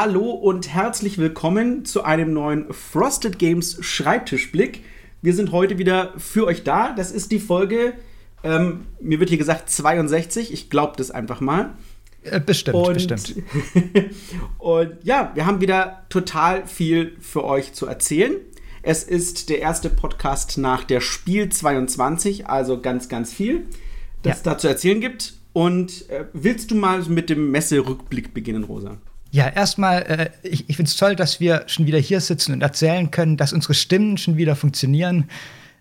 Hallo und herzlich willkommen zu einem neuen Frosted Games Schreibtischblick. Wir sind heute wieder für euch da. Das ist die Folge, ähm, mir wird hier gesagt 62. Ich glaube das einfach mal. Äh, bestimmt, und, bestimmt. und ja, wir haben wieder total viel für euch zu erzählen. Es ist der erste Podcast nach der Spiel 22, also ganz, ganz viel, das ja. es da zu erzählen gibt. Und äh, willst du mal mit dem Messerückblick beginnen, Rosa? Ja, erstmal, äh, ich, ich finde es toll, dass wir schon wieder hier sitzen und erzählen können, dass unsere Stimmen schon wieder funktionieren.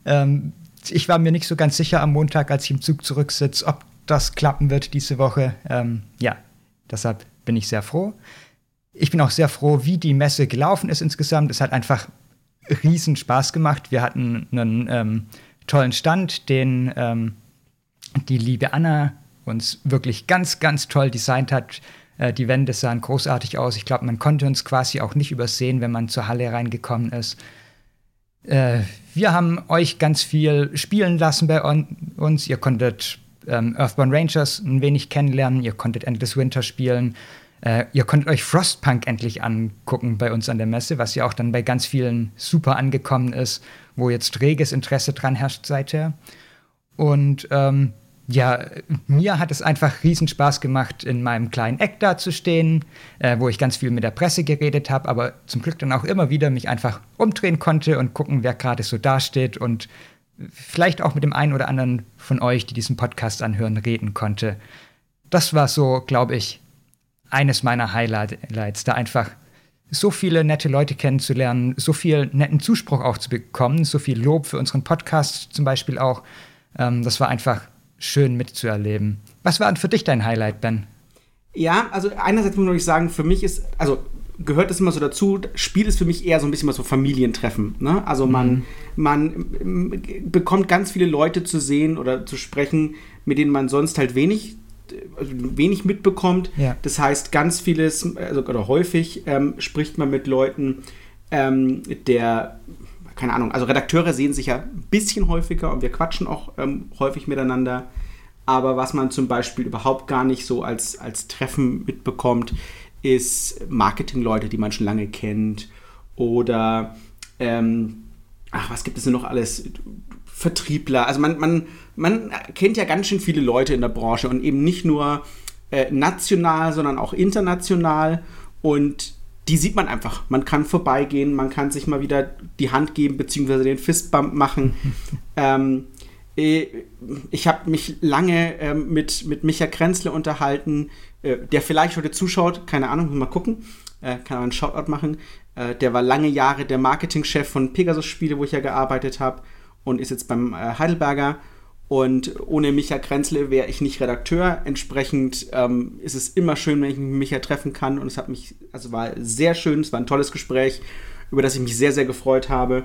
Ähm, ich war mir nicht so ganz sicher am Montag, als ich im Zug zurücksitze, ob das klappen wird diese Woche. Ähm, ja, deshalb bin ich sehr froh. Ich bin auch sehr froh, wie die Messe gelaufen ist insgesamt. Es hat einfach riesen Spaß gemacht. Wir hatten einen ähm, tollen Stand, den ähm, die liebe Anna uns wirklich ganz, ganz toll designt hat. Äh, die Wände sahen großartig aus. Ich glaube, man konnte uns quasi auch nicht übersehen, wenn man zur Halle reingekommen ist. Äh, wir haben euch ganz viel spielen lassen bei uns. Ihr konntet ähm, Earthbound Rangers ein wenig kennenlernen. Ihr konntet Endless Winter spielen. Äh, ihr konntet euch Frostpunk endlich angucken bei uns an der Messe, was ja auch dann bei ganz vielen super angekommen ist, wo jetzt reges Interesse dran herrscht seither. Und ähm, ja, mir hat es einfach riesen Spaß gemacht, in meinem kleinen Eck da zu stehen, äh, wo ich ganz viel mit der Presse geredet habe, aber zum Glück dann auch immer wieder mich einfach umdrehen konnte und gucken, wer gerade so dasteht und vielleicht auch mit dem einen oder anderen von euch, die diesen Podcast anhören, reden konnte. Das war so, glaube ich, eines meiner Highlights, da einfach so viele nette Leute kennenzulernen, so viel netten Zuspruch auch zu bekommen, so viel Lob für unseren Podcast zum Beispiel auch. Ähm, das war einfach schön mitzuerleben. Was war denn für dich dein Highlight, Ben? Ja, also einerseits muss ich sagen, für mich ist, also gehört es immer so dazu, Spiel ist für mich eher so ein bisschen was so Familientreffen. Ne? Also man, mhm. man bekommt ganz viele Leute zu sehen oder zu sprechen, mit denen man sonst halt wenig wenig mitbekommt. Ja. Das heißt, ganz vieles, also, oder häufig ähm, spricht man mit Leuten, ähm, der keine Ahnung, also Redakteure sehen sich ja ein bisschen häufiger und wir quatschen auch ähm, häufig miteinander. Aber was man zum Beispiel überhaupt gar nicht so als, als Treffen mitbekommt, ist Marketingleute, die man schon lange kennt. Oder, ähm, ach, was gibt es denn noch alles? Vertriebler. Also man, man, man kennt ja ganz schön viele Leute in der Branche und eben nicht nur äh, national, sondern auch international. Und die sieht man einfach. Man kann vorbeigehen, man kann sich mal wieder die Hand geben, beziehungsweise den Fistbump machen. ähm, äh, ich habe mich lange ähm, mit, mit Micha Krenzle unterhalten, äh, der vielleicht heute zuschaut, keine Ahnung, mal gucken, äh, kann man einen Shoutout machen. Äh, der war lange Jahre der Marketingchef von Pegasus Spiele, wo ich ja gearbeitet habe und ist jetzt beim äh, Heidelberger und ohne Micha Krenzle wäre ich nicht Redakteur. Entsprechend ähm, ist es immer schön, wenn ich mich mit Micha treffen kann. Und es hat mich, also war sehr schön, es war ein tolles Gespräch, über das ich mich sehr, sehr gefreut habe.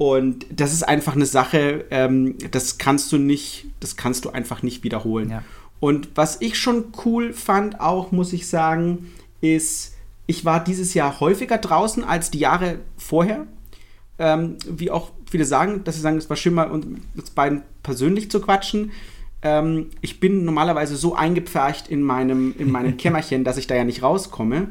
Und das ist einfach eine Sache, ähm, das kannst du nicht, das kannst du einfach nicht wiederholen. Ja. Und was ich schon cool fand, auch muss ich sagen, ist, ich war dieses Jahr häufiger draußen als die Jahre vorher. Ähm, wie auch viele sagen, dass sie sagen, es war schön, mal uns beiden persönlich zu quatschen. Ähm, ich bin normalerweise so eingepfercht in meinem, in meinem Kämmerchen, dass ich da ja nicht rauskomme.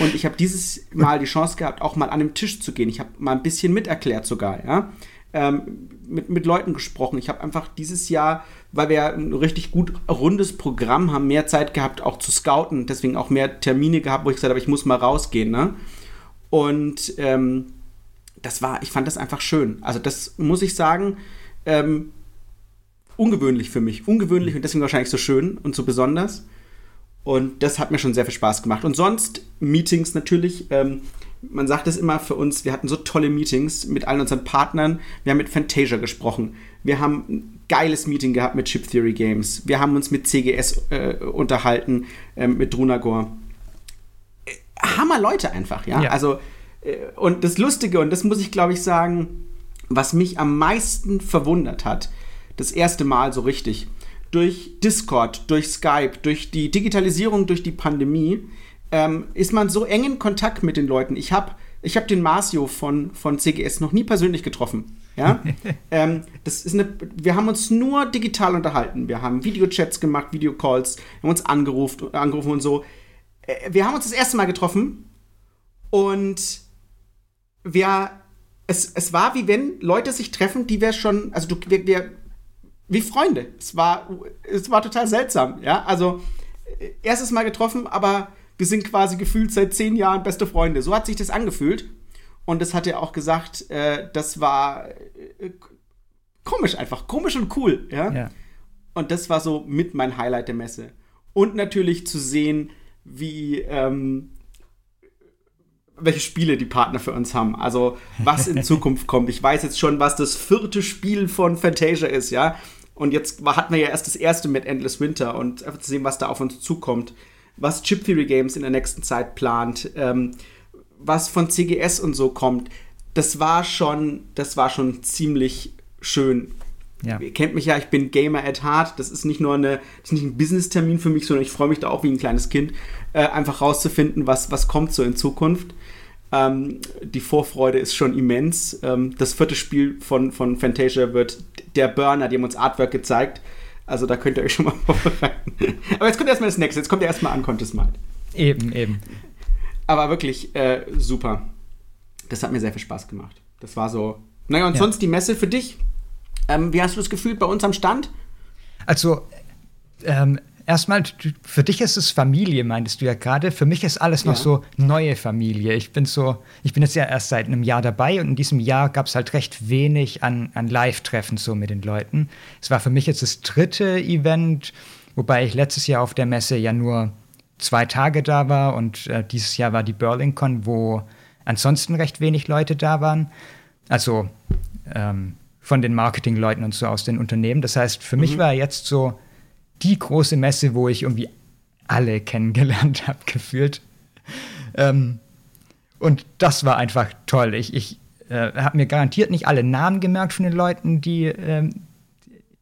Und ich habe dieses Mal die Chance gehabt, auch mal an den Tisch zu gehen. Ich habe mal ein bisschen miterklärt sogar, ja. Ähm, mit, mit Leuten gesprochen. Ich habe einfach dieses Jahr, weil wir ein richtig gut rundes Programm haben, mehr Zeit gehabt, auch zu scouten. Deswegen auch mehr Termine gehabt, wo ich gesagt habe, ich muss mal rausgehen. Ne? Und ähm, das war, ich fand das einfach schön. Also das muss ich sagen, ähm, ungewöhnlich für mich. Ungewöhnlich und deswegen wahrscheinlich so schön und so besonders. Und das hat mir schon sehr viel Spaß gemacht. Und sonst Meetings natürlich. Ähm, man sagt es immer für uns, wir hatten so tolle Meetings mit allen unseren Partnern. Wir haben mit Fantasia gesprochen. Wir haben ein geiles Meeting gehabt mit Chip Theory Games. Wir haben uns mit CGS äh, unterhalten, äh, mit Drunagor. Äh, Hammer Leute einfach, ja. ja. Also äh, und das Lustige, und das muss ich glaube ich sagen, was mich am meisten verwundert hat, das erste Mal so richtig, durch Discord, durch Skype, durch die Digitalisierung, durch die Pandemie, ähm, ist man so eng in Kontakt mit den Leuten. Ich habe ich hab den Marcio von, von CGS noch nie persönlich getroffen. Ja? ähm, das ist eine, wir haben uns nur digital unterhalten. Wir haben Videochats gemacht, Videocalls, haben uns angerufen, angerufen und so. Äh, wir haben uns das erste Mal getroffen Und wir, es, es war wie wenn Leute sich treffen, die wir schon, also du, wir, wir wie Freunde. Es war, es war total seltsam, ja. Also, äh, erstes Mal getroffen, aber wir sind quasi gefühlt seit zehn Jahren beste Freunde. So hat sich das angefühlt. Und das hat er auch gesagt, äh, das war äh, komisch einfach, komisch und cool, ja? ja. Und das war so mit mein Highlight der Messe. Und natürlich zu sehen, wie ähm, welche Spiele die Partner für uns haben. Also was in Zukunft kommt. Ich weiß jetzt schon, was das vierte Spiel von Fantasia ist, ja. Und jetzt hatten wir ja erst das erste mit Endless Winter und einfach zu sehen, was da auf uns zukommt. Was Chip Theory Games in der nächsten Zeit plant, ähm, was von CGS und so kommt. Das war schon, das war schon ziemlich schön. Ja. Ihr kennt mich ja, ich bin Gamer at Heart. Das ist nicht nur eine, das ist nicht ein Business-Termin für mich, sondern ich freue mich da auch wie ein kleines Kind, äh, einfach rauszufinden, was, was kommt so in Zukunft. Ähm, die Vorfreude ist schon immens. Ähm, das vierte Spiel von, von Fantasia wird der Burner, die haben uns Artwork gezeigt. Also da könnt ihr euch schon mal vorbereiten. Aber jetzt kommt erstmal das nächste. Jetzt kommt erstmal an Contest Mind. Eben, eben. Aber wirklich äh, super. Das hat mir sehr viel Spaß gemacht. Das war so. Naja, und ja. sonst die Messe für dich. Ähm, wie hast du das gefühlt bei uns am Stand? Also, ähm, erstmal, für dich ist es Familie, meintest du ja gerade. Für mich ist alles noch ja. so neue Familie. Ich bin so, ich bin jetzt ja erst seit einem Jahr dabei und in diesem Jahr gab es halt recht wenig an, an Live-Treffen so mit den Leuten. Es war für mich jetzt das dritte Event, wobei ich letztes Jahr auf der Messe ja nur zwei Tage da war und äh, dieses Jahr war die Burlingcon, wo ansonsten recht wenig Leute da waren. Also ähm, von den Marketingleuten und so aus den Unternehmen. Das heißt, für mhm. mich war jetzt so die große Messe, wo ich irgendwie alle kennengelernt habe, gefühlt. Ähm, und das war einfach toll. Ich, ich äh, habe mir garantiert nicht alle Namen gemerkt von den Leuten, die äh,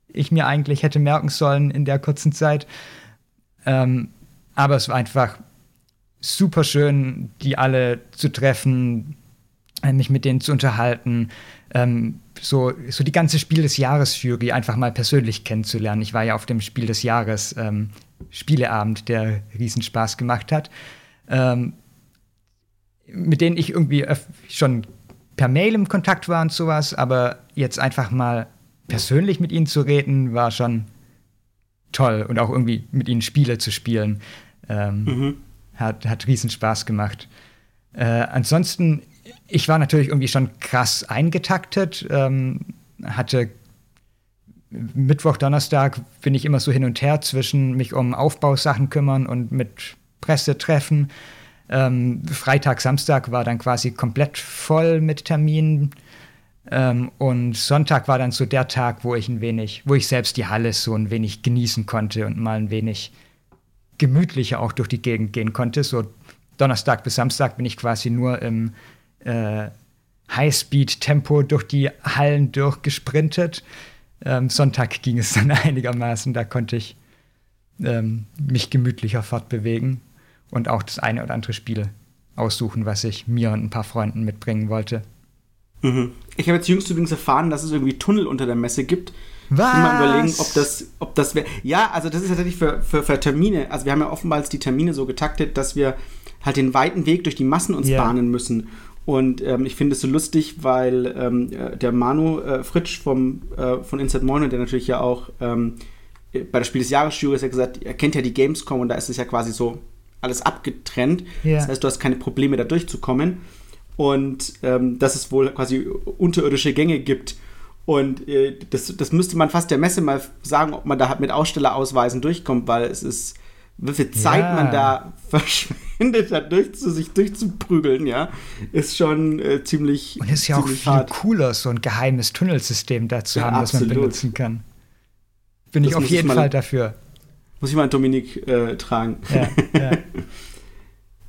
ich mir eigentlich hätte merken sollen in der kurzen Zeit. Ähm, aber es war einfach super schön, die alle zu treffen, äh, mich mit denen zu unterhalten. Ähm, so, so die ganze Spiel des Jahres-Jury einfach mal persönlich kennenzulernen. Ich war ja auf dem Spiel des Jahres ähm, Spieleabend, der Riesenspaß gemacht hat, ähm, mit denen ich irgendwie schon per Mail im Kontakt war und sowas, aber jetzt einfach mal persönlich mit ihnen zu reden, war schon toll und auch irgendwie mit ihnen Spiele zu spielen. Ähm, mhm. hat, hat riesen Spaß gemacht. Äh, ansonsten ich war natürlich irgendwie schon krass eingetaktet, ähm, hatte Mittwoch, Donnerstag bin ich immer so hin und her zwischen mich um Aufbausachen kümmern und mit Presse treffen. Ähm, Freitag, Samstag war dann quasi komplett voll mit Terminen. Ähm, und Sonntag war dann so der Tag, wo ich ein wenig, wo ich selbst die Halle so ein wenig genießen konnte und mal ein wenig gemütlicher auch durch die Gegend gehen konnte. So Donnerstag bis Samstag bin ich quasi nur im äh, Highspeed-Tempo durch die Hallen durchgesprintet. Ähm, Sonntag ging es dann einigermaßen, da konnte ich ähm, mich gemütlicher fortbewegen und auch das eine oder andere Spiel aussuchen, was ich mir und ein paar Freunden mitbringen wollte. Mhm. Ich habe jetzt jüngst übrigens erfahren, dass es irgendwie Tunnel unter der Messe gibt. Was? Mal überlegen, ob das, ob das wäre. Ja, also das ist tatsächlich für, für, für, Termine. Also wir haben ja oftmals die Termine so getaktet, dass wir halt den weiten Weg durch die Massen uns yeah. bahnen müssen. Und ähm, ich finde es so lustig, weil ähm, äh, der Manu äh, Fritsch vom, äh, von Inside Mono, der natürlich ja auch ähm, bei der Spiel des Jahres Jury ist, ja gesagt, er kennt ja die Gamescom und da ist es ja quasi so alles abgetrennt. Yeah. Das heißt, du hast keine Probleme da durchzukommen. Und ähm, dass es wohl quasi unterirdische Gänge gibt. Und äh, das, das müsste man fast der Messe mal sagen, ob man da halt mit Ausstellerausweisen durchkommt, weil es ist wie viel Zeit ja. man da verschwendet hat, durch, zu, sich durchzuprügeln, ja, ist schon äh, ziemlich. Und ist ja auch viel hart. cooler, so ein geheimes Tunnelsystem da zu ja, haben, absolut. das man benutzen kann. Bin das ich auf jeden mal, Fall dafür. Muss ich mal Dominik äh, tragen. Ja, ja.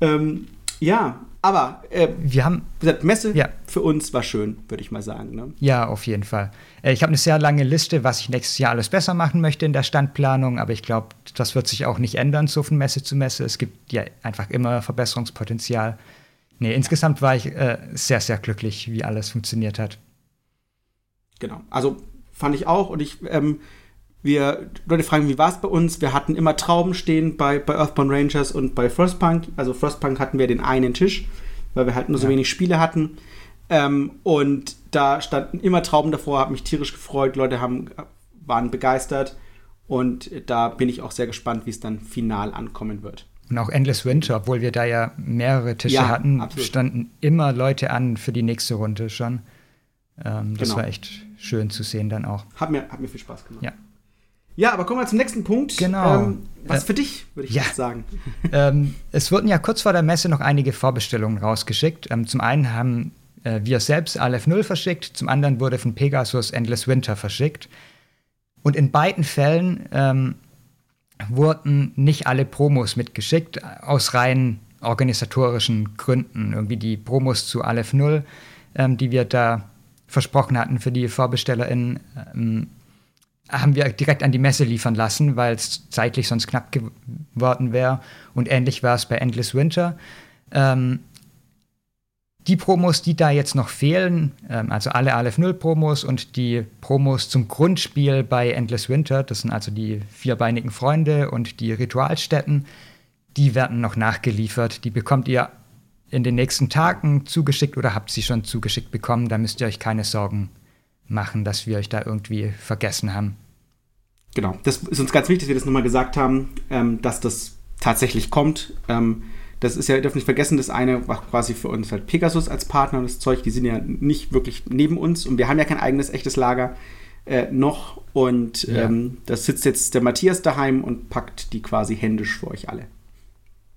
ähm, ja, aber äh, wir haben gesagt, Messe ja. für uns war schön, würde ich mal sagen. Ne? Ja, auf jeden Fall. Äh, ich habe eine sehr lange Liste, was ich nächstes Jahr alles besser machen möchte in der Standplanung, aber ich glaube, das wird sich auch nicht ändern, so von Messe zu Messe. Es gibt ja einfach immer Verbesserungspotenzial. Nee, insgesamt war ich äh, sehr, sehr glücklich, wie alles funktioniert hat. Genau. Also fand ich auch und ich ähm, wir, Leute fragen, wie war es bei uns? Wir hatten immer Trauben stehen bei, bei Earthbound Rangers und bei Frostpunk. Also Frostpunk hatten wir den einen Tisch weil wir halt nur so Ja. wenig Spiele hatten. Ähm, und da standen immer Trauben davor, habe mich tierisch gefreut, Leute haben, waren begeistert. Und da bin ich auch sehr gespannt, wie es dann final ankommen wird. Und auch Endless Winter, obwohl wir da ja mehrere Tische Ja, hatten, absolut. standen immer Leute an für die nächste Runde schon. Ähm, das Genau. war echt schön zu sehen dann auch. Hat mir, hat mir viel Spaß gemacht. Ja. Ja, aber kommen wir zum nächsten Punkt. Genau. Ähm, was Äh, für dich, würde ich ja. jetzt sagen. ähm, es wurden ja kurz vor der Messe noch einige Vorbestellungen rausgeschickt. Ähm, zum einen haben äh, wir selbst Aleph 0 verschickt, zum anderen wurde von Pegasus Endless Winter verschickt. Und in beiden Fällen ähm, wurden nicht alle Promos mitgeschickt, aus rein organisatorischen Gründen. Irgendwie die Promos zu Aleph 0, ähm, die wir da versprochen hatten für die VorbestellerInnen, ähm, haben wir direkt an die Messe liefern lassen, weil es zeitlich sonst knapp geworden wäre. Und ähnlich war es bei Endless Winter. Ähm, die Promos, die da jetzt noch fehlen, ähm, also alle Aleph 0 Promos und die Promos zum Grundspiel bei Endless Winter, das sind also die vierbeinigen Freunde und die Ritualstätten, die werden noch nachgeliefert. Die bekommt ihr in den nächsten Tagen zugeschickt oder habt sie schon zugeschickt bekommen. Da müsst ihr euch keine Sorgen machen, dass wir euch da irgendwie vergessen haben. Genau, das ist uns ganz wichtig, dass wir das nochmal gesagt haben, ähm, dass das tatsächlich kommt. Ähm, das ist ja, ihr dürft nicht vergessen, das eine war quasi für uns halt Pegasus als Partner und das Zeug, die sind ja nicht wirklich neben uns und wir haben ja kein eigenes echtes Lager äh, noch und Ja. ähm, das sitzt jetzt der Matthias daheim und packt die quasi händisch für euch alle.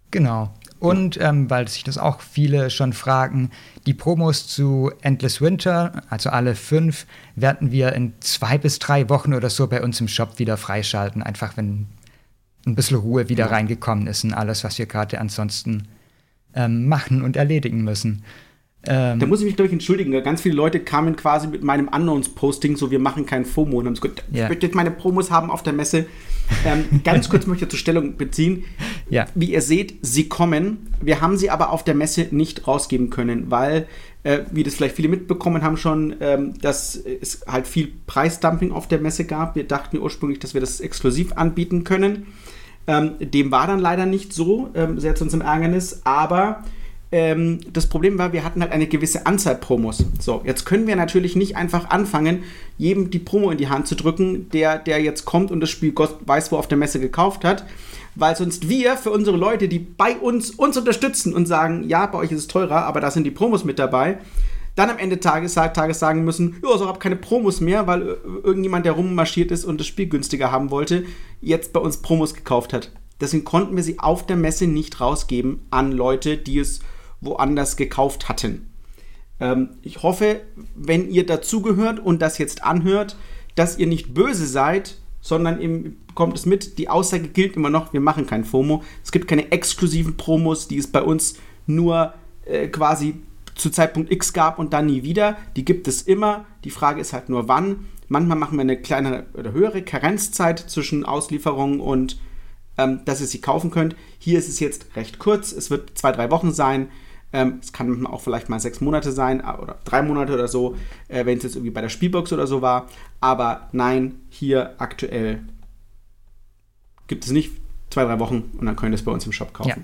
Genau. Und ähm, weil sich das auch viele schon fragen, die Promos zu Endless Winter, also alle fünf, werden wir in zwei bis drei Wochen oder so bei uns im Shop wieder freischalten. Einfach wenn ein bisschen Ruhe wieder Ja. reingekommen ist in alles, was wir gerade ansonsten ähm, machen und erledigen müssen. Ähm, Da muss ich mich, glaube ich, entschuldigen. Ganz viele Leute kamen quasi mit meinem Unknowns-Posting, so wir machen kein FOMO und haben gesagt, ich Ja. möchte jetzt meine Promos haben auf der Messe. Ähm, ganz kurz möchte ich zur Stellung beziehen. Ja. Wie ihr seht, sie kommen. Wir haben sie aber auf der Messe nicht rausgeben können, weil, äh, wie das vielleicht viele mitbekommen haben schon, ähm, dass es halt viel Preisdumping auf der Messe gab. Wir dachten ursprünglich, dass wir das exklusiv anbieten können. Ähm, dem war dann leider nicht so, ähm, sehr zu unserem Ärgernis, aber ähm, das Problem war, wir hatten halt eine gewisse Anzahl Promos. So, jetzt können wir natürlich nicht einfach anfangen, jedem die Promo in die Hand zu drücken, der, der jetzt kommt und das Spiel Gott weiß wo auf der Messe gekauft hat, weil sonst wir für unsere Leute, die bei uns uns unterstützen und sagen, ja, bei euch ist es teurer, aber da sind die Promos mit dabei, dann am Ende Tages, Tages sagen müssen, ja, so habe keine Promos mehr, weil äh, irgendjemand, der rummarschiert ist und das Spiel günstiger haben wollte, jetzt bei uns Promos gekauft hat. Deswegen konnten wir sie auf der Messe nicht rausgeben an Leute, die es woanders gekauft hatten. Ähm, ich hoffe, wenn ihr dazugehört und das jetzt anhört, dass ihr nicht böse seid, sondern eben bekommt es mit. Die Aussage gilt immer noch, wir machen kein FOMO. Es gibt keine exklusiven Promos, die es bei uns nur äh, quasi zu Zeitpunkt X gab und dann nie wieder. Die gibt es immer. Die Frage ist halt nur wann. Manchmal machen wir eine kleine oder höhere Karenzzeit zwischen Auslieferung und ähm, dass ihr sie kaufen könnt. Hier ist es jetzt recht kurz. Es wird zwei, drei Wochen sein. Ähm, es kann auch vielleicht mal sechs Monate sein äh, oder drei Monate oder so, äh, wenn es jetzt irgendwie bei der Spielbox oder so war. Aber nein, hier aktuell gibt es nicht zwei, drei Wochen und dann könnt ihr es bei uns im Shop kaufen. Ja.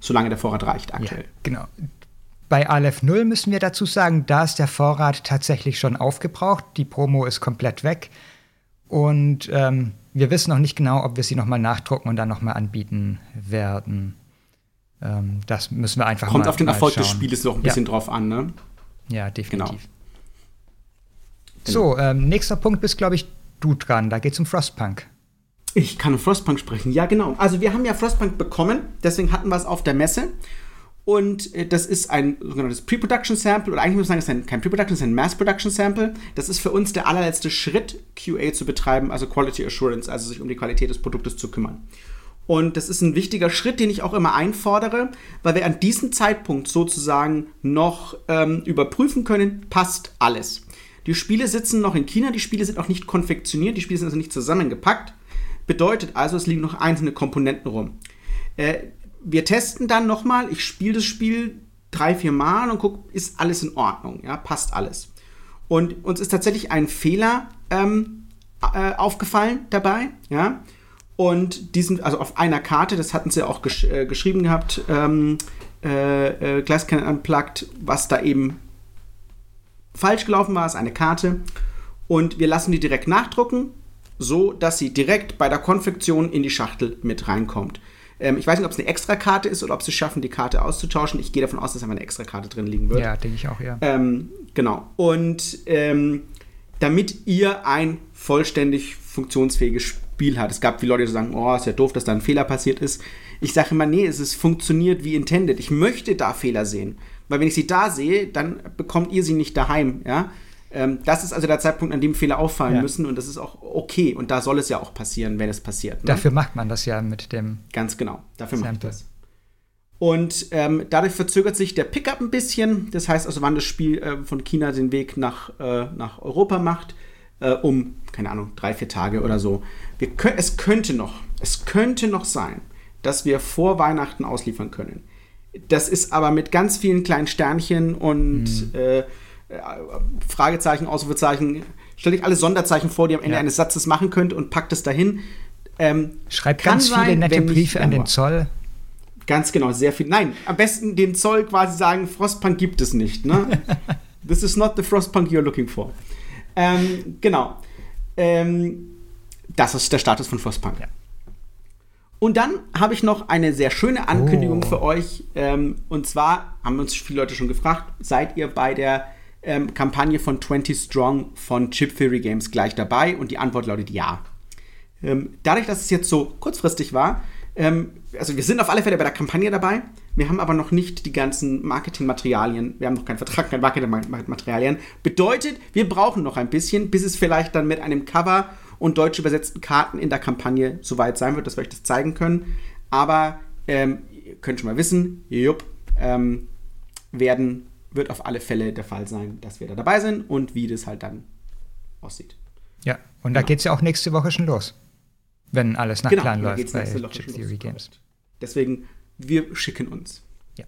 Solange der Vorrat reicht aktuell. Ja, genau. Bei Aleph 0 müssen wir dazu sagen, da ist der Vorrat tatsächlich schon aufgebraucht. Die Promo ist komplett weg. Und ähm, wir wissen noch nicht genau, ob wir sie nochmal nachdrucken und dann nochmal anbieten werden. Ähm, das müssen wir einfach Kommt mal auf den Erfolg des. Spieles noch ein Ja. bisschen drauf an, ne? Ja, definitiv. Genau. So, ähm, nächster Punkt bist, glaube ich, du dran. Da geht es um Frostpunk. Ich kann Frostpunk sprechen. Ja, genau. Also wir haben ja Frostpunk bekommen, deswegen hatten wir es auf der Messe. Und äh, das ist ein sogenanntes Pre-Production Sample, oder eigentlich muss man sagen, es ist ein, kein Pre-Production, es ist ein Mass-Production Sample. Das ist für uns der allerletzte Schritt, QA zu betreiben, also Quality Assurance, also sich um die Qualität des Produktes zu kümmern. Und das ist ein wichtiger Schritt, den ich auch immer einfordere, weil wir an diesem Zeitpunkt sozusagen noch ähm, überprüfen können, passt alles. Die Spiele sitzen noch in China, die Spiele sind noch nicht konfektioniert, die Spiele sind also nicht zusammengepackt. Bedeutet also, es liegen noch einzelne Komponenten rum. Äh, wir testen dann nochmal, ich spiele das Spiel drei, vier Mal und gucke, ist alles in Ordnung, ja, passt alles. Und uns ist tatsächlich ein Fehler ähm, äh, aufgefallen dabei, ja. Und diesen, also auf einer Karte, das hatten sie auch gesch äh, geschrieben gehabt, ähm, äh, äh, Glasscannon Unplugged, was da eben falsch gelaufen war, ist eine Karte. Und wir lassen die direkt nachdrucken, so dass sie direkt bei der Konfektion in die Schachtel mit reinkommt. Ähm, ich weiß nicht, ob es eine Extrakarte ist oder ob sie es schaffen, die Karte auszutauschen. Ich gehe davon aus, dass einfach eine Extrakarte drin liegen wird. Ja, denke ich auch, ja. Ähm, genau. Und ähm, damit ihr ein vollständig funktionsfähiges Spiel habt. Es gab viele Leute, die sagen, oh, ist ja doof, dass da ein Fehler passiert ist. Ich sage immer, nee, es ist funktioniert wie intended. Ich möchte da Fehler sehen. Weil wenn ich sie da sehe, dann bekommt ihr sie nicht daheim, ja. Ähm, das ist also der Zeitpunkt, an dem Fehler auffallen ja. müssen und das ist auch okay. Und da soll es ja auch passieren, wenn es passiert. Ne? Dafür macht man das ja mit dem. Ganz genau, dafür Sample. macht das. Und ähm, dadurch verzögert sich der Pickup ein bisschen. Das heißt also, wann das Spiel äh, von China den Weg nach, äh, nach Europa macht, äh, um, keine Ahnung, drei, vier Tage oder so. Wir es könnte noch, es könnte noch sein, dass wir vor Weihnachten ausliefern können. Das ist aber mit ganz vielen kleinen Sternchen und mhm. äh, Fragezeichen, Ausrufezeichen. Stellt euch alle Sonderzeichen vor, die ihr am Ende ja. eines Satzes machen könnt und packt es dahin. Ähm, Schreibt ganz viele sein, nette Briefe an den Zoll. Ganz genau, sehr viel. Nein, am besten den Zoll quasi sagen, Frostpunk gibt es nicht. Ne? This is not the Frostpunk you're looking for. Ähm, genau. Ähm, das ist der Status von Frostpunk. Ja. Und dann habe ich noch eine sehr schöne Ankündigung oh. für euch. Ähm, und zwar haben uns viele Leute schon gefragt, seid ihr bei der ähm, Kampagne von 20 Strong von Chip Theory Games gleich dabei? Und die Antwort lautet ja. Ähm, dadurch, dass es jetzt so kurzfristig war, ähm, also wir sind auf alle Fälle bei der Kampagne dabei. Wir haben aber noch nicht die ganzen Marketingmaterialien. Wir haben noch keinen Vertrag, keine Marketingmaterialien. Bedeutet, wir brauchen noch ein bisschen, bis es vielleicht dann mit einem Cover und deutsch übersetzten Karten in der Kampagne soweit sein wird, dass wir euch das zeigen können. Aber ähm, ihr könnt schon mal wissen, jupp, ähm, werden, wird auf alle Fälle der Fall sein, dass wir da dabei sind und wie das halt dann aussieht. Ja, und da genau. geht es ja auch nächste Woche schon los. Wenn alles nach genau, Plan läuft bei Chip Theory Games. Deswegen, wir schicken uns. Ja.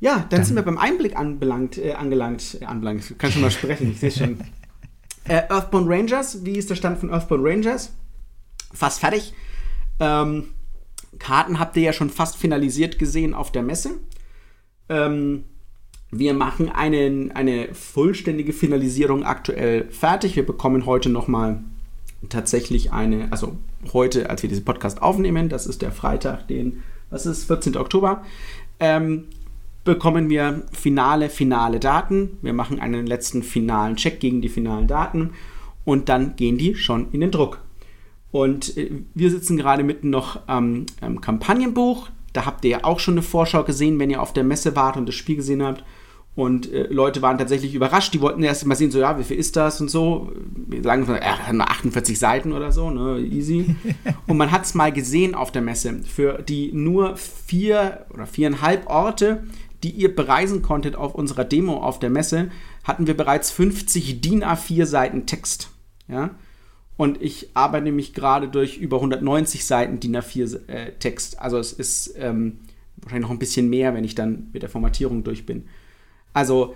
Ja, dann, dann sind wir beim Einblick anbelangt, äh, angelangt, äh, anbelangt. Ich kann schon mal sprechen, ich sehe schon. Äh, Earthbound Rangers, wie ist der Stand von Earthbound Rangers? Fast fertig. Ähm, Karten habt ihr ja schon fast finalisiert gesehen auf der Messe. Ähm, wir machen einen, eine vollständige Finalisierung aktuell fertig. Wir bekommen heute nochmal tatsächlich eine, also heute, als wir diesen Podcast aufnehmen, das ist der Freitag, den, was ist, 14. Oktober, ähm, bekommen wir finale, finale Daten. Wir machen einen letzten finalen Check gegen die finalen Daten und dann gehen die schon in den Druck. Und äh, wir sitzen gerade mitten noch am ähm, Kampagnenbuch. Da habt ihr ja auch schon eine Vorschau gesehen, wenn ihr auf der Messe wart und das Spiel gesehen habt. Und äh, Leute waren tatsächlich überrascht. Die wollten erst mal sehen, so, ja, wie viel ist das und so. Wir sagen, äh, 48 Seiten oder so, ne, easy. und man hat es mal gesehen auf der Messe. Für die nur vier oder viereinhalb Orte, die ihr bereisen konntet auf unserer Demo auf der Messe, hatten wir bereits 50 DIN A4 Seiten Text. Ja? Und ich arbeite nämlich gerade durch über 190 Seiten DIN A4 äh, Text. Also es ist ähm, wahrscheinlich noch ein bisschen mehr, wenn ich dann mit der Formatierung durch bin. Also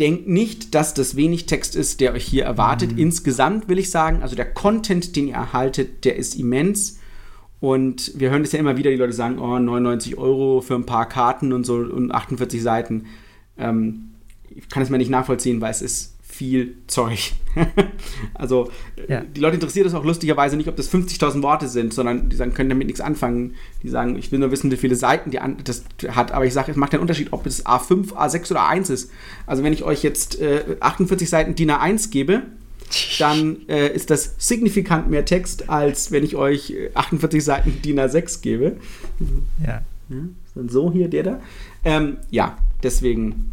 denkt nicht, dass das wenig Text ist, der euch hier erwartet. Mhm. Insgesamt will ich sagen, also der Content, den ihr erhaltet, der ist immens. Und wir hören das ja immer wieder, die Leute sagen, oh, 99 Euro für ein paar Karten und so und 48 Seiten. Ähm, ich kann es mir nicht nachvollziehen, weil es ist viel Zeug. also ja. die Leute interessiert es auch lustigerweise nicht, ob das 50.000 Worte sind, sondern die sagen, können damit nichts anfangen. Die sagen, ich will nur wissen, wie viele Seiten die an das hat. Aber ich sage, es macht einen Unterschied, ob es A5, A6 oder A1 ist. Also wenn ich euch jetzt äh, 48 Seiten DIN A1 gebe, dann äh, ist das signifikant mehr Text, als wenn ich euch 48 Seiten DIN A6 gebe. Ja. ja dann so hier der da. Ähm, ja, deswegen.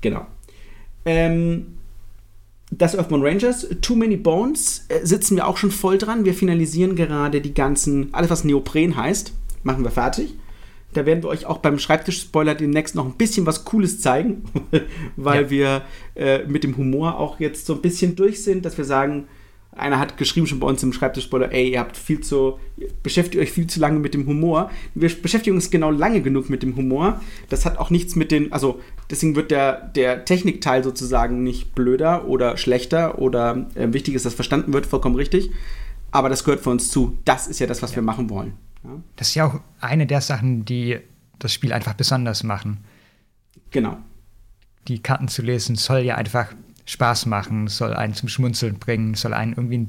Genau. Ähm, das Earthbound Rangers, Too Many Bones, äh, sitzen wir auch schon voll dran. Wir finalisieren gerade die ganzen, alles was Neopren heißt, machen wir fertig. Da werden wir euch auch beim Schreibtisch-Spoiler demnächst noch ein bisschen was Cooles zeigen, weil ja. wir äh, mit dem Humor auch jetzt so ein bisschen durch sind, dass wir sagen, einer hat geschrieben schon bei uns im Schreibtisch-Spoiler, ey, ihr habt viel zu, beschäftigt euch viel zu lange mit dem Humor. Wir beschäftigen uns genau lange genug mit dem Humor. Das hat auch nichts mit den, also deswegen wird der, der Technikteil sozusagen nicht blöder oder schlechter oder äh, wichtig ist, dass verstanden wird, vollkommen richtig. Aber das gehört für uns zu. Das ist ja das, was ja. wir machen wollen. Ja? Das ist ja auch eine der Sachen, die das Spiel einfach besonders machen. Genau. Die Karten zu lesen soll ja einfach Spaß machen, soll einen zum Schmunzeln bringen, soll einen irgendwie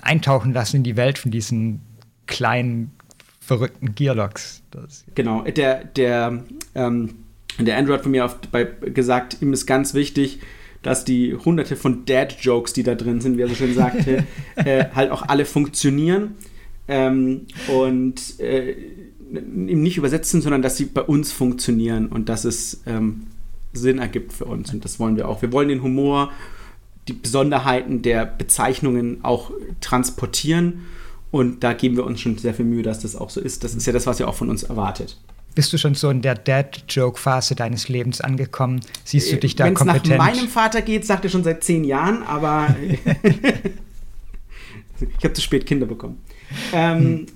eintauchen lassen in die Welt von diesen kleinen, verrückten Gearlocks. Genau, der, der, ähm, der Android von mir oft bei, gesagt, ihm ist ganz wichtig, dass die hunderte von Dad-Jokes, die da drin sind, wie er so schön sagte, äh, halt auch alle funktionieren ähm, und äh, eben nicht übersetzen, sondern dass sie bei uns funktionieren und dass es ähm, Sinn ergibt für uns. Und das wollen wir auch. Wir wollen den Humor, die Besonderheiten der Bezeichnungen auch transportieren. Und da geben wir uns schon sehr viel Mühe, dass das auch so ist. Das ist ja das, was ihr auch von uns erwartet. Bist du schon so in der Dad-Joke-Phase deines Lebens angekommen? Siehst du dich da Wenn's kompetent? Wenn es nach meinem Vater geht, sagt er schon seit zehn Jahren, aber ich habe zu spät Kinder bekommen. Ähm, hm.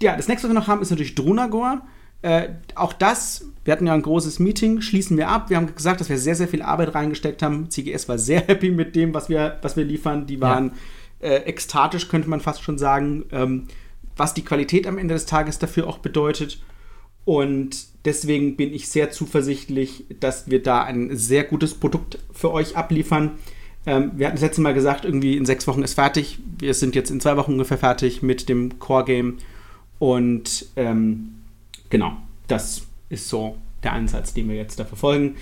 Ja, das nächste, was wir noch haben, ist natürlich Drunagor. Äh, auch das, wir hatten ja ein großes Meeting, schließen wir ab. Wir haben gesagt, dass wir sehr, sehr viel Arbeit reingesteckt haben. CGS war sehr happy mit dem, was wir, was wir liefern. Die waren ja. äh, ekstatisch, könnte man fast schon sagen, ähm, was die Qualität am Ende des Tages dafür auch bedeutet. Und deswegen bin ich sehr zuversichtlich, dass wir da ein sehr gutes Produkt für euch abliefern. Ähm, wir hatten das letzte Mal gesagt, irgendwie in sechs Wochen ist fertig. Wir sind jetzt in zwei Wochen ungefähr fertig mit dem Core Game. Und ähm, genau, das ist so der Ansatz, den wir jetzt da verfolgen.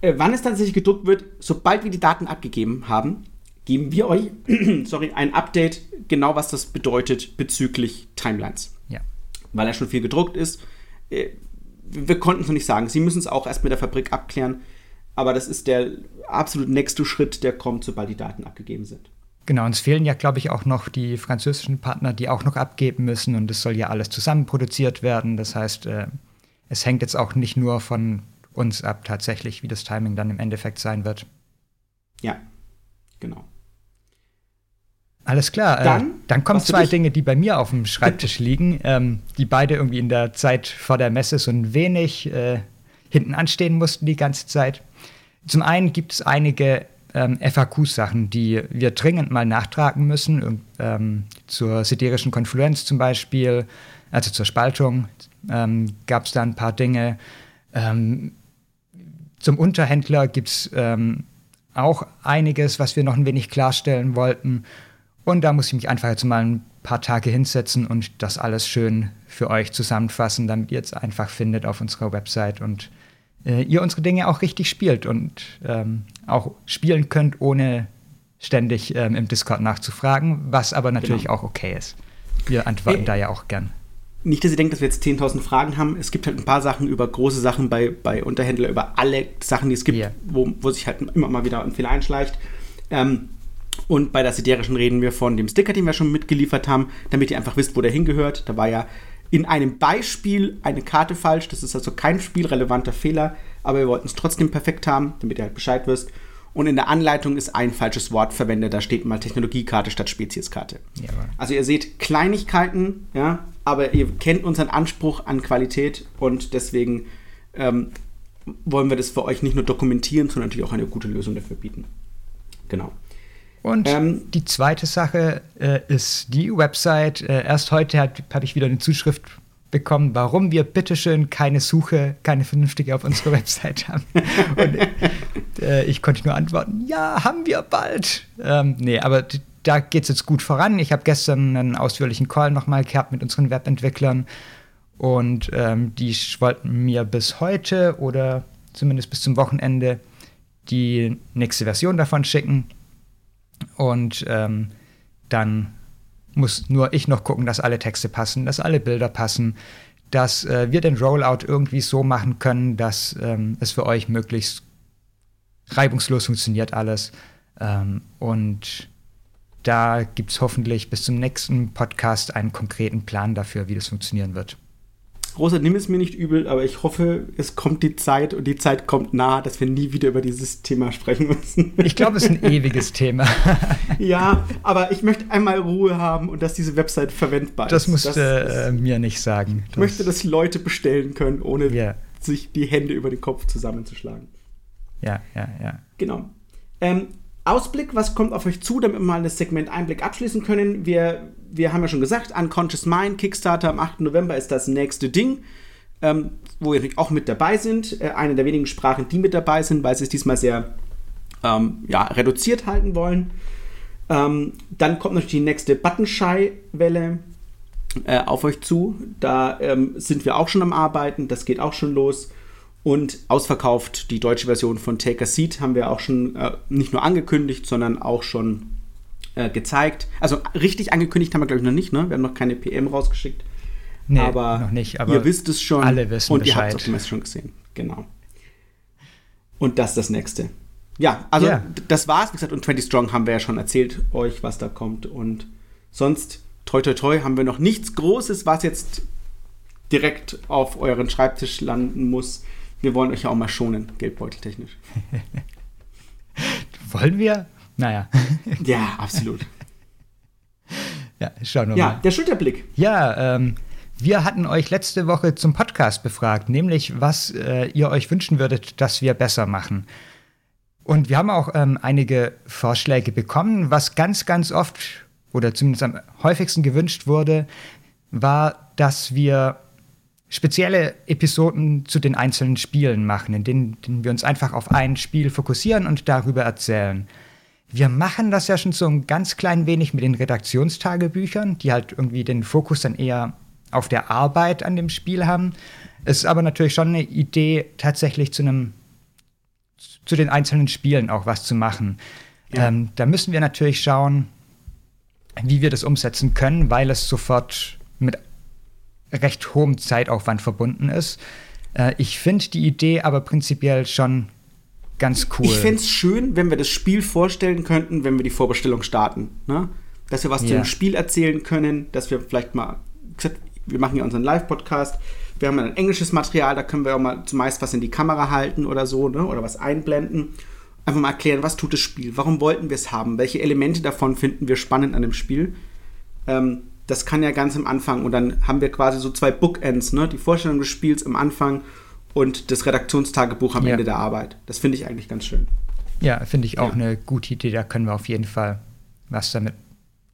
Äh, wann es tatsächlich gedruckt wird, sobald wir die Daten abgegeben haben, geben wir euch sorry, ein Update, genau was das bedeutet bezüglich Timelines. Ja. Weil er schon viel gedruckt ist äh, wir konnten es noch nicht sagen. Sie müssen es auch erst mit der Fabrik abklären. Aber das ist der absolut nächste Schritt, der kommt, sobald die Daten abgegeben sind. Genau, uns fehlen ja, glaube ich, auch noch die französischen Partner, die auch noch abgeben müssen. Und es soll ja alles zusammen produziert werden. Das heißt, äh, es hängt jetzt auch nicht nur von uns ab, tatsächlich, wie das Timing dann im Endeffekt sein wird. Ja, genau. Alles klar. Dann, äh, dann kommen zwei? Dinge, die bei mir auf dem Schreibtisch liegen, ähm, die beide irgendwie in der Zeit vor der Messe so ein wenig äh, hinten anstehen mussten die ganze Zeit. Zum einen gibt es einige ähm, FAQ-Sachen, die wir dringend mal nachtragen müssen, ähm, zur siderischen Konfluenz zum Beispiel, also zur Spaltung ähm, gab es da ein paar Dinge. Ähm, zum Unterhändler gibt es ähm, auch einiges, was wir noch ein wenig klarstellen wollten. Und da muss ich mich einfach jetzt mal ein paar Tage hinsetzen und das alles schön für euch zusammenfassen, damit ihr es einfach findet auf unserer Website und äh, ihr unsere Dinge auch richtig spielt und ähm, auch spielen könnt, ohne ständig ähm, im Discord nachzufragen, was aber natürlich genau. auch okay ist. Wir antworten hey, da ja auch gern. Nicht, dass ihr denkt, dass wir jetzt 10.000 Fragen haben. Es gibt halt ein paar Sachen über große Sachen bei, bei Unterhändler, über alle Sachen, die es gibt, yeah. wo, wo sich halt immer mal wieder ein Fehler einschleicht. Ähm, und bei der Siderischen reden wir von dem Sticker, den wir schon mitgeliefert haben, damit ihr einfach wisst, wo der hingehört. Da war ja in einem Beispiel eine Karte falsch. Das ist also kein spielrelevanter Fehler, aber wir wollten es trotzdem perfekt haben, damit ihr halt Bescheid wisst. Und in der Anleitung ist ein falsches Wort verwendet. Da steht mal Technologiekarte statt Spezieskarte. Ja, also ihr seht Kleinigkeiten, ja, aber ihr kennt unseren Anspruch an Qualität und deswegen ähm, wollen wir das für euch nicht nur dokumentieren, sondern natürlich auch eine gute Lösung dafür bieten. Genau. Und ähm, die zweite Sache äh, ist die Website. Äh, erst heute habe hab ich wieder eine Zuschrift bekommen, warum wir bitteschön keine Suche, keine vernünftige auf unserer Website haben. Und äh, ich konnte nur antworten, ja, haben wir bald. Ähm, nee, aber da geht es jetzt gut voran. Ich habe gestern einen ausführlichen Call nochmal gehabt mit unseren Webentwicklern und ähm, die wollten mir bis heute oder zumindest bis zum Wochenende die nächste Version davon schicken. Und ähm, dann muss nur ich noch gucken, dass alle Texte passen, dass alle Bilder passen, dass äh, wir den Rollout irgendwie so machen können, dass ähm, es für euch möglichst reibungslos funktioniert alles. Ähm, und da gibt es hoffentlich bis zum nächsten Podcast einen konkreten Plan dafür, wie das funktionieren wird. Rosa, nimm es mir nicht übel, aber ich hoffe, es kommt die Zeit und die Zeit kommt nah, dass wir nie wieder über dieses Thema sprechen müssen. Ich glaube, es ist ein ewiges Thema. ja, aber ich möchte einmal Ruhe haben und dass diese Website verwendbar das ist. Musst das musst du äh, mir nicht sagen. Ich möchte, dass Leute bestellen können, ohne yeah. sich die Hände über den Kopf zusammenzuschlagen. Ja, ja, ja. Genau. Ähm, Ausblick, was kommt auf euch zu, damit wir mal das Segment Einblick abschließen können. Wir, wir haben ja schon gesagt, Unconscious Mind, Kickstarter am 8. November ist das nächste Ding, ähm, wo wir auch mit dabei sind. Äh, eine der wenigen Sprachen, die mit dabei sind, weil sie es diesmal sehr ähm, ja, reduziert halten wollen. Ähm, dann kommt natürlich die nächste Button-Shy-Welle äh, auf euch zu. Da ähm, sind wir auch schon am Arbeiten, das geht auch schon los. Und ausverkauft die deutsche Version von Take a Seat haben wir auch schon äh, nicht nur angekündigt, sondern auch schon äh, gezeigt. Also richtig angekündigt haben wir, glaube ich, noch nicht. Ne? Wir haben noch keine PM rausgeschickt. Nee, aber noch nicht. Aber ihr wisst es schon. Alle wissen Und Bescheid. ihr habt es auf dem schon gesehen. Genau. Und das ist das nächste. Ja, also Ja. das war's. Wie gesagt, und 20 Strong haben wir ja schon erzählt, euch, was da kommt. Und sonst, toi toi toi, haben wir noch nichts Großes, was jetzt direkt auf euren Schreibtisch landen muss. Wir wollen euch ja auch mal schonen, geldbeuteltechnisch. Wollen wir? Naja, Ja, absolut. ja, schauen wir Ja, mal. der Schulterblick. Ja, ähm, wir hatten euch letzte Woche zum Podcast befragt, nämlich was äh, ihr euch wünschen würdet, dass wir besser machen. Und wir haben auch ähm, einige Vorschläge bekommen. Was ganz, ganz oft oder zumindest am häufigsten gewünscht wurde, war, dass wir spezielle Episoden zu den einzelnen Spielen machen, in denen, denen wir uns einfach auf ein Spiel fokussieren und darüber erzählen. Wir machen das ja schon so ein ganz klein wenig mit den Redaktionstagebüchern, die halt irgendwie den Fokus dann eher auf der Arbeit an dem Spiel haben. Es ist aber natürlich schon eine Idee, tatsächlich zu einem zu den einzelnen Spielen auch was zu machen. Ja. Ähm, da müssen wir natürlich schauen, wie wir das umsetzen können, weil es sofort mit recht hohem Zeitaufwand verbunden ist. Äh, ich finde die Idee aber prinzipiell schon ganz cool. Ich fände es schön, wenn wir das Spiel vorstellen könnten, wenn wir die Vorbestellung starten. Ne? Dass wir was zu Ja. dem Spiel erzählen können, dass wir vielleicht mal, gesagt, wir machen ja unseren Live-Podcast, wir haben ein englisches Material, da können wir auch mal zumeist was in die Kamera halten oder so, ne? oder was einblenden. Einfach mal erklären, was tut das Spiel, warum wollten wir es haben, welche Elemente davon finden wir spannend an dem Spiel. Ähm, das kann ja ganz am Anfang und dann haben wir quasi so zwei Bookends, ne? die Vorstellung des Spiels am Anfang und das Redaktionstagebuch am Ja. Ende der Arbeit. Das finde ich eigentlich ganz schön. Ja, finde ich auch Ja. eine gute Idee. Da können wir auf jeden Fall was damit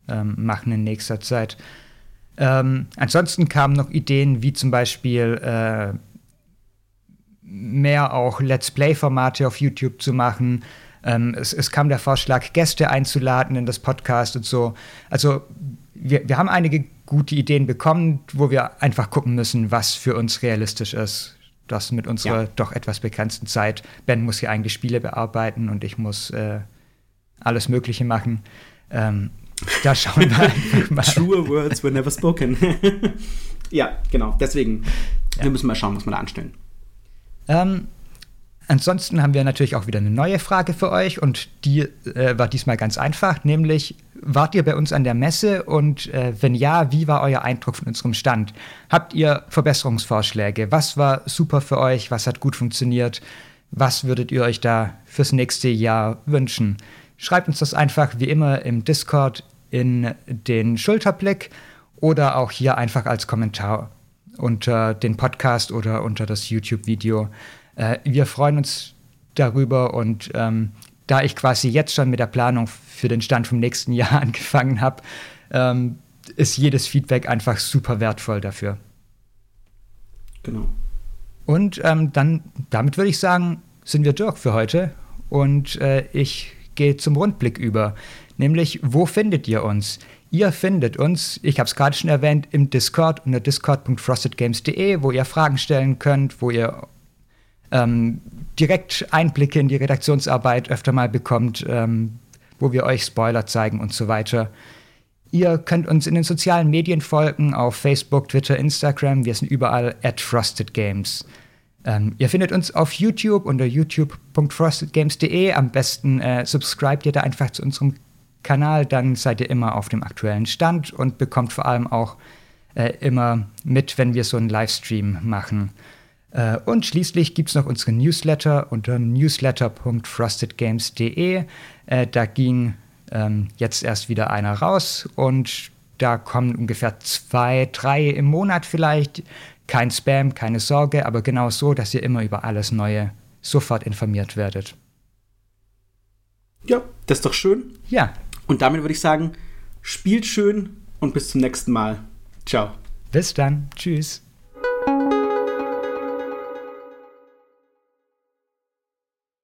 ähm, machen in nächster Zeit. Ähm, ansonsten kamen noch Ideen wie zum Beispiel äh, mehr auch Let's Play-Formate auf YouTube zu machen. Ähm, es, es kam der Vorschlag, Gäste einzuladen in das Podcast und so. Also wir, wir haben einige gute Ideen bekommen, wo wir einfach gucken müssen, was für uns realistisch ist. Das mit unserer Ja. doch etwas begrenzten Zeit. Ben muss hier eigentlich Spiele bearbeiten und ich muss äh, alles Mögliche machen. Ähm, da schauen wir einfach mal. Truer words were never spoken. ja, genau. Deswegen, Ja. wir müssen mal schauen, was wir da anstellen. Ähm, ansonsten haben wir natürlich auch wieder eine neue Frage für euch und die äh, war diesmal ganz einfach, nämlich wart ihr bei uns an der Messe und äh, wenn ja, wie war euer Eindruck von unserem Stand? Habt ihr Verbesserungsvorschläge? Was war super für euch? Was hat gut funktioniert? Was würdet ihr euch da fürs nächste Jahr wünschen? Schreibt uns das einfach wie immer im Discord in den Schulterblick oder auch hier einfach als Kommentar unter den Podcast oder unter das YouTube-Video. Äh, wir freuen uns darüber und ähm, da ich quasi jetzt schon mit der Planung für den Stand vom nächsten Jahr angefangen habe, ähm, ist jedes Feedback einfach super wertvoll dafür. Genau. Und ähm, dann, damit würde ich sagen, sind wir durch für heute. Und äh, ich gehe zum Rundblick über. Nämlich, wo findet ihr uns? Ihr findet uns, ich habe es gerade schon erwähnt, im Discord unter discord.frostedgames.de, wo ihr Fragen stellen könnt, wo ihr ähm, direkt Einblicke in die Redaktionsarbeit öfter mal bekommt, ähm, wo wir euch Spoiler zeigen und so weiter. Ihr könnt uns in den sozialen Medien folgen, auf Facebook, Twitter, Instagram. Wir sind überall at frostedgames. Ähm, ihr findet uns auf YouTube unter youtube.frostedgames.de. Am besten äh, subscribt ihr da einfach zu unserem Kanal, dann seid ihr immer auf dem aktuellen Stand und bekommt vor allem auch äh, immer mit, wenn wir so einen Livestream machen. Äh, und schließlich gibt es noch unsere Newsletter unter newsletter.frostedgames.de. Äh, da ging ähm, jetzt erst wieder einer raus und da kommen ungefähr zwei, drei im Monat vielleicht. Kein Spam, keine Sorge, aber genau so, dass ihr immer über alles Neue sofort informiert werdet. Ja, das ist doch schön. Ja. Und damit würde ich sagen, spielt schön und bis zum nächsten Mal. Ciao. Bis dann. Tschüss.